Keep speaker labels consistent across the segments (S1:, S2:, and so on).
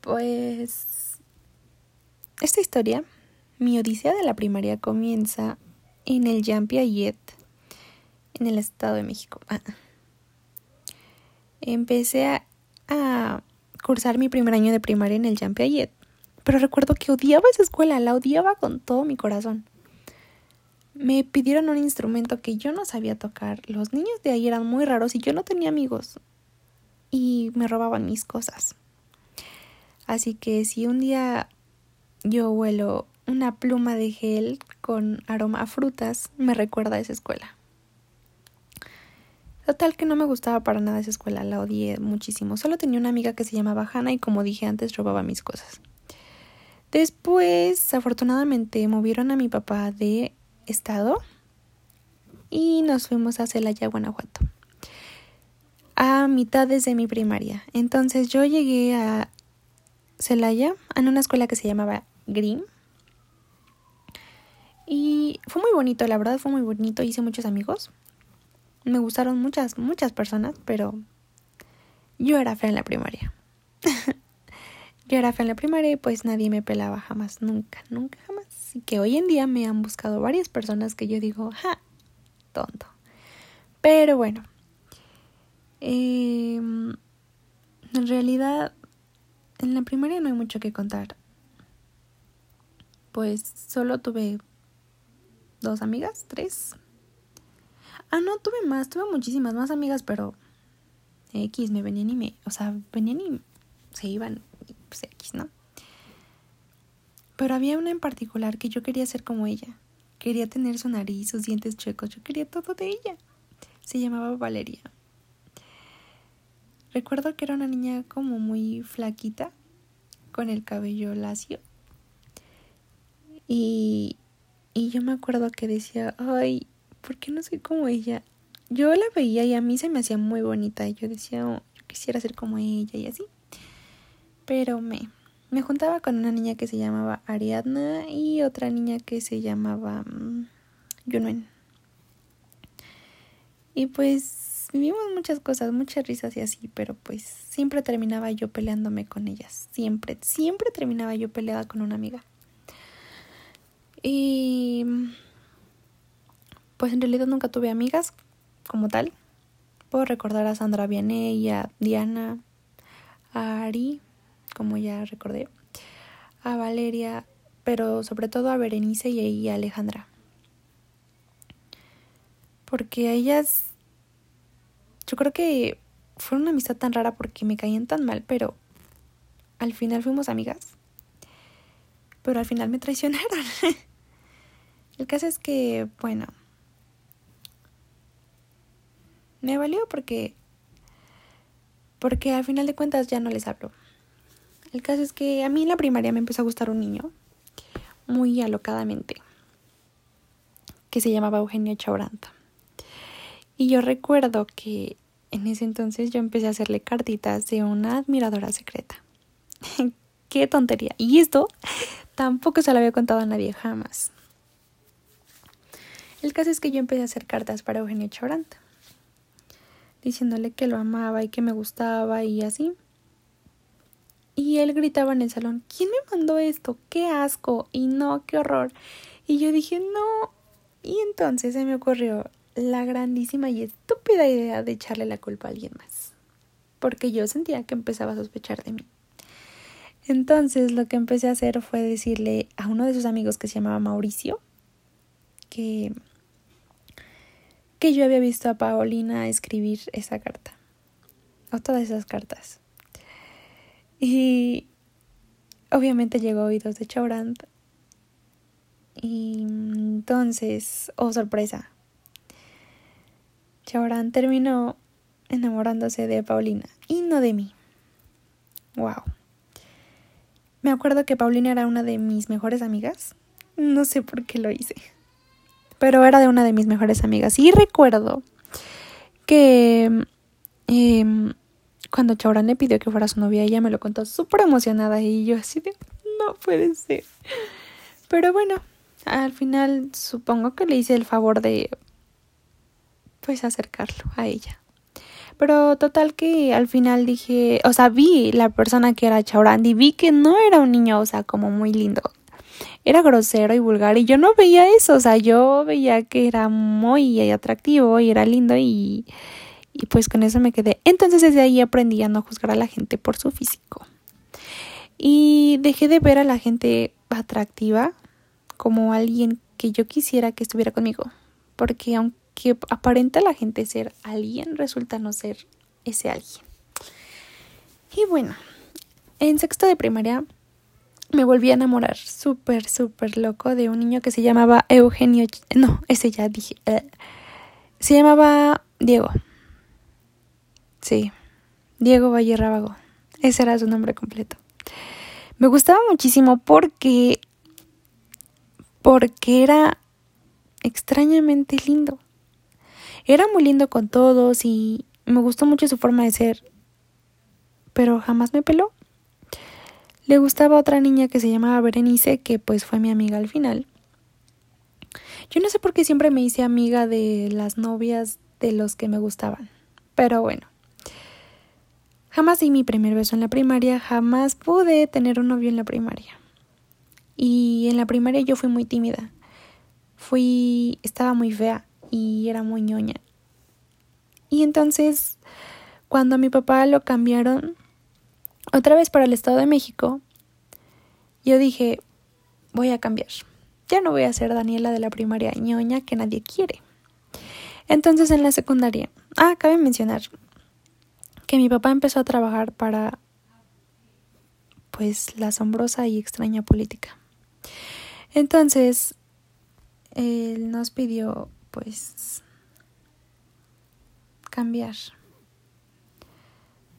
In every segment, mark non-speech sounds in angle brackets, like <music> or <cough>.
S1: Pues esta historia, mi odisea de la primaria comienza en el Jean Piaget, en el Estado de México. Ah. Empecé a, cursar mi primer año de primaria en el Jean pero recuerdo que odiaba esa escuela, la odiaba con todo mi corazón. Me pidieron un instrumento que yo no sabía tocar. Los niños de ahí eran muy raros y yo no tenía amigos. Y me robaban mis cosas. Así que si un día yo huelo una pluma de gel con aroma a frutas, me recuerda a esa escuela. Total que no me gustaba para nada esa escuela, la odié muchísimo. Solo tenía una amiga que se llamaba Hannah y como dije antes robaba mis cosas. Después, afortunadamente, movieron a mi papá de estado y nos fuimos a Celaya, Guanajuato. A mitad de mi primaria. Entonces yo llegué a Celaya en una escuela que se llamaba Green. Y fue muy bonito, la verdad fue muy bonito. Hice muchos amigos. Me gustaron muchas, muchas personas, pero yo era fea en la primaria. <laughs> yo era fea en la primaria y pues nadie me pelaba jamás, nunca, nunca, jamás. Así que hoy en día me han buscado varias personas que yo digo, ja, tonto. Pero bueno, em, en realidad en la primaria no hay mucho que contar. Pues solo tuve dos amigas, tres. Ah, no, tuve más, tuve muchísimas más amigas, pero X me venían y me, o sea, venían y se iban, pues X, ¿no? Pero había una en particular que yo quería ser como ella. Quería tener su nariz, sus dientes chuecos. Yo quería todo de ella. Se llamaba Valeria. Recuerdo que era una niña como muy flaquita, con el cabello lacio. Y, y yo me acuerdo que decía, ay, ¿por qué no soy como ella? Yo la veía y a mí se me hacía muy bonita. Y yo decía, oh, yo quisiera ser como ella y así. Pero me, me juntaba con una niña que se llamaba Ariadna y otra niña que se llamaba um, Y pues vivimos muchas cosas, muchas risas y así, pero pues siempre terminaba yo peleándome con ellas. Siempre, siempre terminaba yo peleada con una amiga. Y pues en realidad nunca tuve amigas como tal. Puedo recordar a Sandra Vianney, a Diana, a Ari, como ya recordé, a Valeria, pero sobre todo a Berenice y a Alejandra. Porque ellas, yo creo que fue una amistad tan rara porque me caían tan mal, pero al final fuimos amigas. Pero al final me traicionaron. <laughs> El caso es que, bueno, me valió porque porque al final de cuentas ya no les hablo. El caso es que a mí en la primaria me empezó a gustar un niño muy alocadamente que se llamaba Eugenio Chauranta. Y yo recuerdo que en ese entonces yo empecé a hacerle cartitas de una admiradora secreta. <laughs> Qué tontería. Y esto tampoco se lo había contado a nadie jamás. El caso es que yo empecé a hacer cartas para Eugenio Chauranta, diciéndole que lo amaba y que me gustaba y así. Y él gritaba en el salón, ¿quién me mandó esto? ¡Qué asco! Y no, qué horror. Y yo dije, no. Y entonces se me ocurrió la grandísima y estúpida idea de echarle la culpa a alguien más. Porque yo sentía que empezaba a sospechar de mí. Entonces lo que empecé a hacer fue decirle a uno de sus amigos que se llamaba Mauricio que, que yo había visto a Paulina escribir esa carta. O todas esas cartas. Y obviamente llegó a oídos de Chaurant. Y entonces, oh sorpresa, Chaurant terminó enamorándose de Paulina y no de mí. Wow. Me acuerdo que Paulina era una de mis mejores amigas. No sé por qué lo hice. Pero era de una de mis mejores amigas. Y recuerdo que eh, cuando Chaurán le pidió que fuera su novia, ella me lo contó súper emocionada y yo así de, no puede ser. Pero bueno, al final supongo que le hice el favor de, pues, acercarlo a ella. Pero total que al final dije, o sea, vi la persona que era Chaurand y vi que no era un niño, o sea, como muy lindo. Era grosero y vulgar y yo no veía eso, o sea, yo veía que era muy atractivo y era lindo y, y pues con eso me quedé. Entonces desde ahí aprendí a no juzgar a la gente por su físico. Y dejé de ver a la gente atractiva como alguien que yo quisiera que estuviera conmigo. Porque aunque aparenta la gente ser alguien, resulta no ser ese alguien. Y bueno, en sexto de primaria me volví a enamorar súper, súper loco de un niño que se llamaba Eugenio. No, ese ya dije. Eh, se llamaba Diego. Sí, Diego Valle Rábago. Ese era su nombre completo. Me gustaba muchísimo porque porque era extrañamente lindo. Era muy lindo con todos y me gustó mucho su forma de ser, pero jamás me peló. Le gustaba otra niña que se llamaba Berenice, que pues fue mi amiga al final. Yo no sé por qué siempre me hice amiga de las novias de los que me gustaban, pero bueno. Jamás di mi primer beso en la primaria, jamás pude tener un novio en la primaria. Y en la primaria yo fui muy tímida. Fui, estaba muy fea y era muy ñoña. Y entonces, cuando a mi papá lo cambiaron otra vez para el Estado de México, yo dije, voy a cambiar. Ya no voy a ser Daniela de la primaria ñoña que nadie quiere. Entonces en la secundaria, ah, cabe mencionar, que mi papá empezó a trabajar para pues la asombrosa y extraña política. Entonces, él nos pidió pues cambiar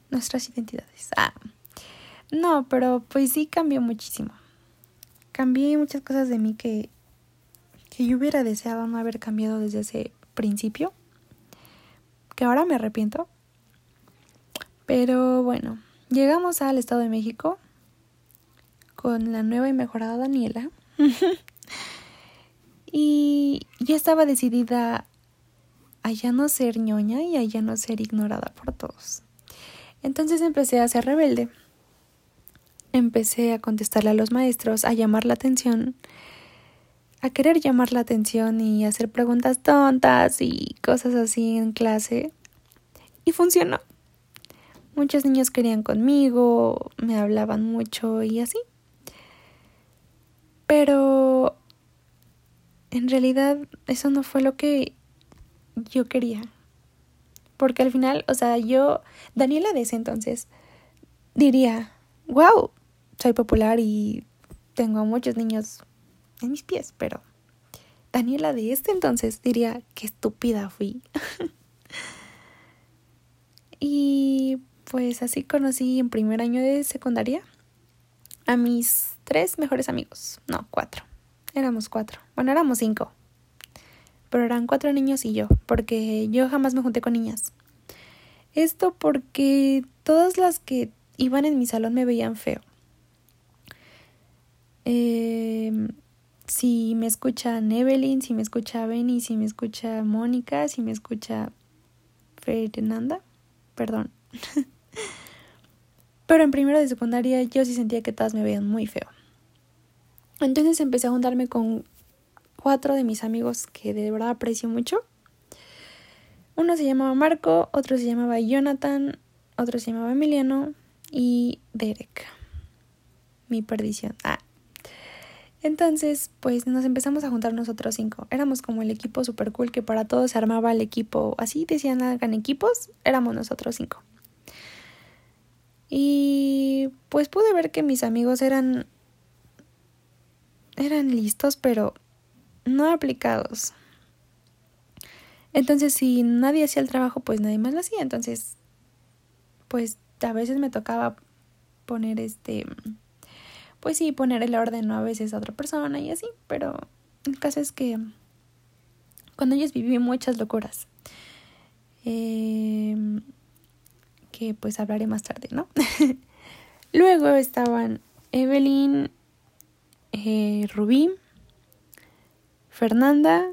S1: nuestras identidades. Ah, no, pero pues sí cambió muchísimo. Cambié muchas cosas de mí que, que yo hubiera deseado no haber cambiado desde ese principio, que ahora me arrepiento pero bueno, llegamos al Estado de México con la nueva y mejorada Daniela. <laughs> y ya estaba decidida a ya no ser ñoña y a ya no ser ignorada por todos. Entonces empecé a ser rebelde. Empecé a contestarle a los maestros, a llamar la atención, a querer llamar la atención y hacer preguntas tontas y cosas así en clase. Y funcionó. Muchos niños querían conmigo, me hablaban mucho y así. Pero en realidad eso no fue lo que yo quería. Porque al final, o sea, yo, Daniela de ese entonces, diría, wow, soy popular y tengo a muchos niños en mis pies, pero Daniela de este entonces diría, qué estúpida fui. <laughs> y pues así conocí en primer año de secundaria a mis tres mejores amigos. No, cuatro. Éramos cuatro. Bueno, éramos cinco. Pero eran cuatro niños y yo, porque yo jamás me junté con niñas. Esto porque todas las que iban en mi salón me veían feo. Em, si me escucha Evelyn, si me escucha Benny, si me escucha Mónica, si me escucha Fernanda, perdón. <laughs> Pero en primero de secundaria yo sí sentía que todas me veían muy feo. Entonces empecé a juntarme con cuatro de mis amigos que de verdad aprecio mucho. Uno se llamaba Marco, otro se llamaba Jonathan, otro se llamaba Emiliano y Derek. Mi perdición. Ah. Entonces, pues nos empezamos a juntar nosotros cinco. Éramos como el equipo super cool que para todos se armaba el equipo. Así decían, hagan equipos. Éramos nosotros cinco. Y pues pude ver que mis amigos eran eran listos, pero no aplicados. Entonces, si nadie hacía el trabajo, pues nadie más lo hacía. Entonces, pues a veces me tocaba poner este pues sí, poner el orden a veces a otra persona y así, pero el caso es que cuando ellos viví muchas locuras. Eh, que pues hablaré más tarde, ¿no? <laughs> Luego estaban Evelyn, eh, Rubí, Fernanda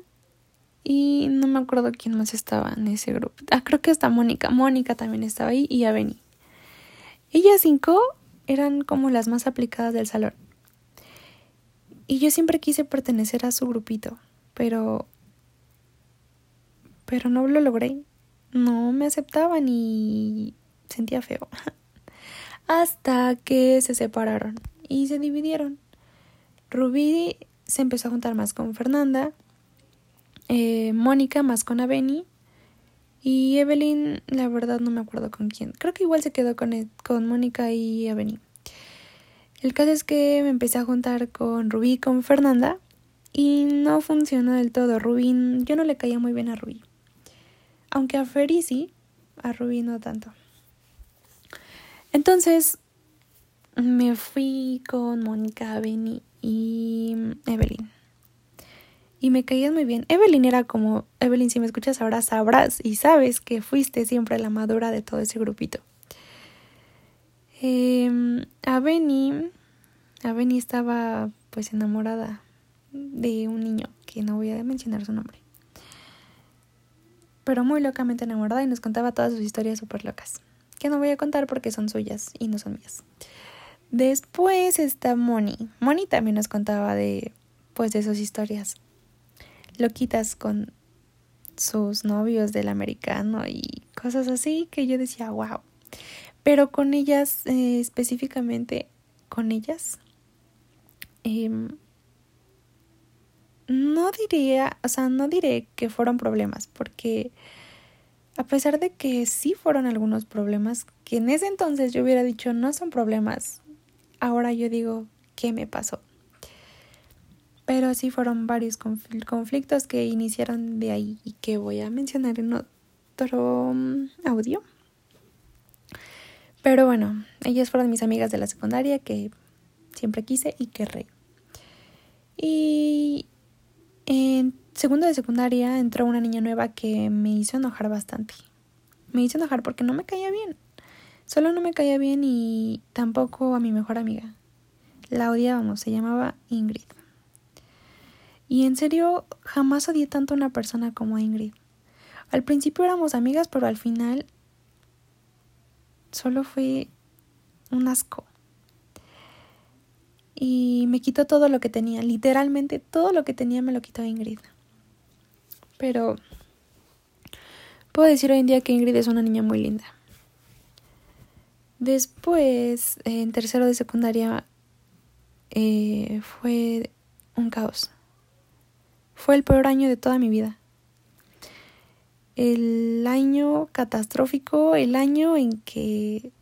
S1: Y no me acuerdo quién más estaba en ese grupo. Ah, creo que hasta Mónica. Mónica también estaba ahí y Aveni. Ellas cinco eran como las más aplicadas del salón. Y yo siempre quise pertenecer a su grupito, pero pero no lo logré. No me aceptaban y sentía feo. <laughs> Hasta que se separaron y se dividieron. Rubí se empezó a juntar más con Fernanda eh, Mónica más con Aveni y Evelyn, la verdad no me acuerdo con quién. Creo que igual se quedó con, e, con Mónica y Aveni. El caso es que me empecé a juntar con Rubí con Fernanda y no funcionó del todo. Rubí, yo no le caía muy bien a Rubí. Aunque a Feri sí, a Rubí no tanto. Entonces me fui con Mónica, Aveni y Evelyn y me caías muy bien. Evelyn era como, Evelyn, si me escuchas ahora sabrás y sabes que fuiste siempre la madura de todo ese grupito. Eh, Aveni estaba pues enamorada de un niño que no voy a mencionar su nombre. Pero muy locamente enamorada y nos contaba todas sus historias súper locas. Que no voy a contar porque son suyas y no son mías. Después está Moni. Moni también nos contaba de pues de sus historias loquitas con sus novios del americano y cosas así que yo decía, wow. Pero con ellas, eh, específicamente con ellas, em, no diría, o sea, no diré que fueron problemas, porque a pesar de que sí fueron algunos problemas, que en ese entonces yo hubiera dicho no son problemas, ahora yo digo, ¿qué me pasó? Pero sí fueron varios conflictos que iniciaron de ahí y que voy a mencionar en otro mm, audio. Pero bueno, ellas fueron mis amigas de la secundaria que siempre quise y querré. Y en segundo de secundaria entró una niña nueva que me hizo enojar bastante. Me hizo enojar porque no me caía bien. Solo no me caía bien y tampoco a mi mejor amiga. La odiábamos, se llamaba Ingrid. Y en serio, jamás odié tanto a una persona como a Ingrid. Al principio éramos amigas, pero al final solo fue un asco. Y me quitó todo lo que tenía, literalmente todo lo que tenía me lo quitó Ingrid. Pero puedo decir hoy en día que Ingrid es una niña muy linda. Después, en tercero de secundaria, eh, fue un caos. Fue el peor año de toda mi vida. El año catastrófico, el año en que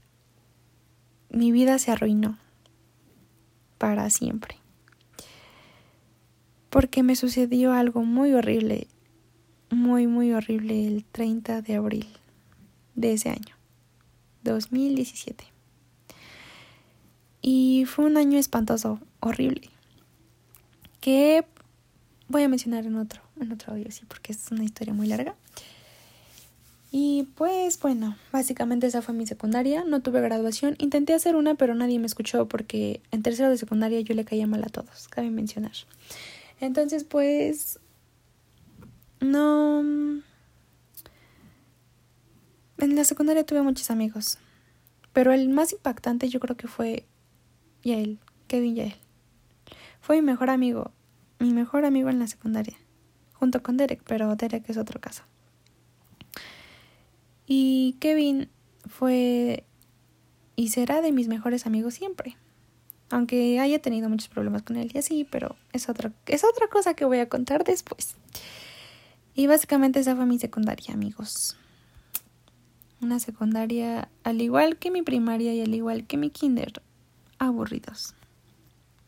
S1: mi vida se arruinó para siempre. Porque me sucedió algo muy horrible, muy, muy horrible el 30 de abril de ese año, 2017. Y fue un año espantoso, horrible, que voy a mencionar en otro, en otro audio, sí, porque es una historia muy larga. Y pues bueno, básicamente esa fue mi secundaria, no tuve graduación, intenté hacer una pero nadie me escuchó porque en tercero de secundaria yo le caía mal a todos, cabe mencionar. Entonces pues no... En la secundaria tuve muchos amigos, pero el más impactante yo creo que fue Yael, Kevin Yael. Fue mi mejor amigo, mi mejor amigo en la secundaria, junto con Derek, pero Derek es otro caso. Y Kevin fue y será de mis mejores amigos siempre. Aunque haya tenido muchos problemas con él y así, pero es otra, es otra cosa que voy a contar después. Y básicamente esa fue mi secundaria, amigos. Una secundaria, al igual que mi primaria y al igual que mi kinder, aburridos.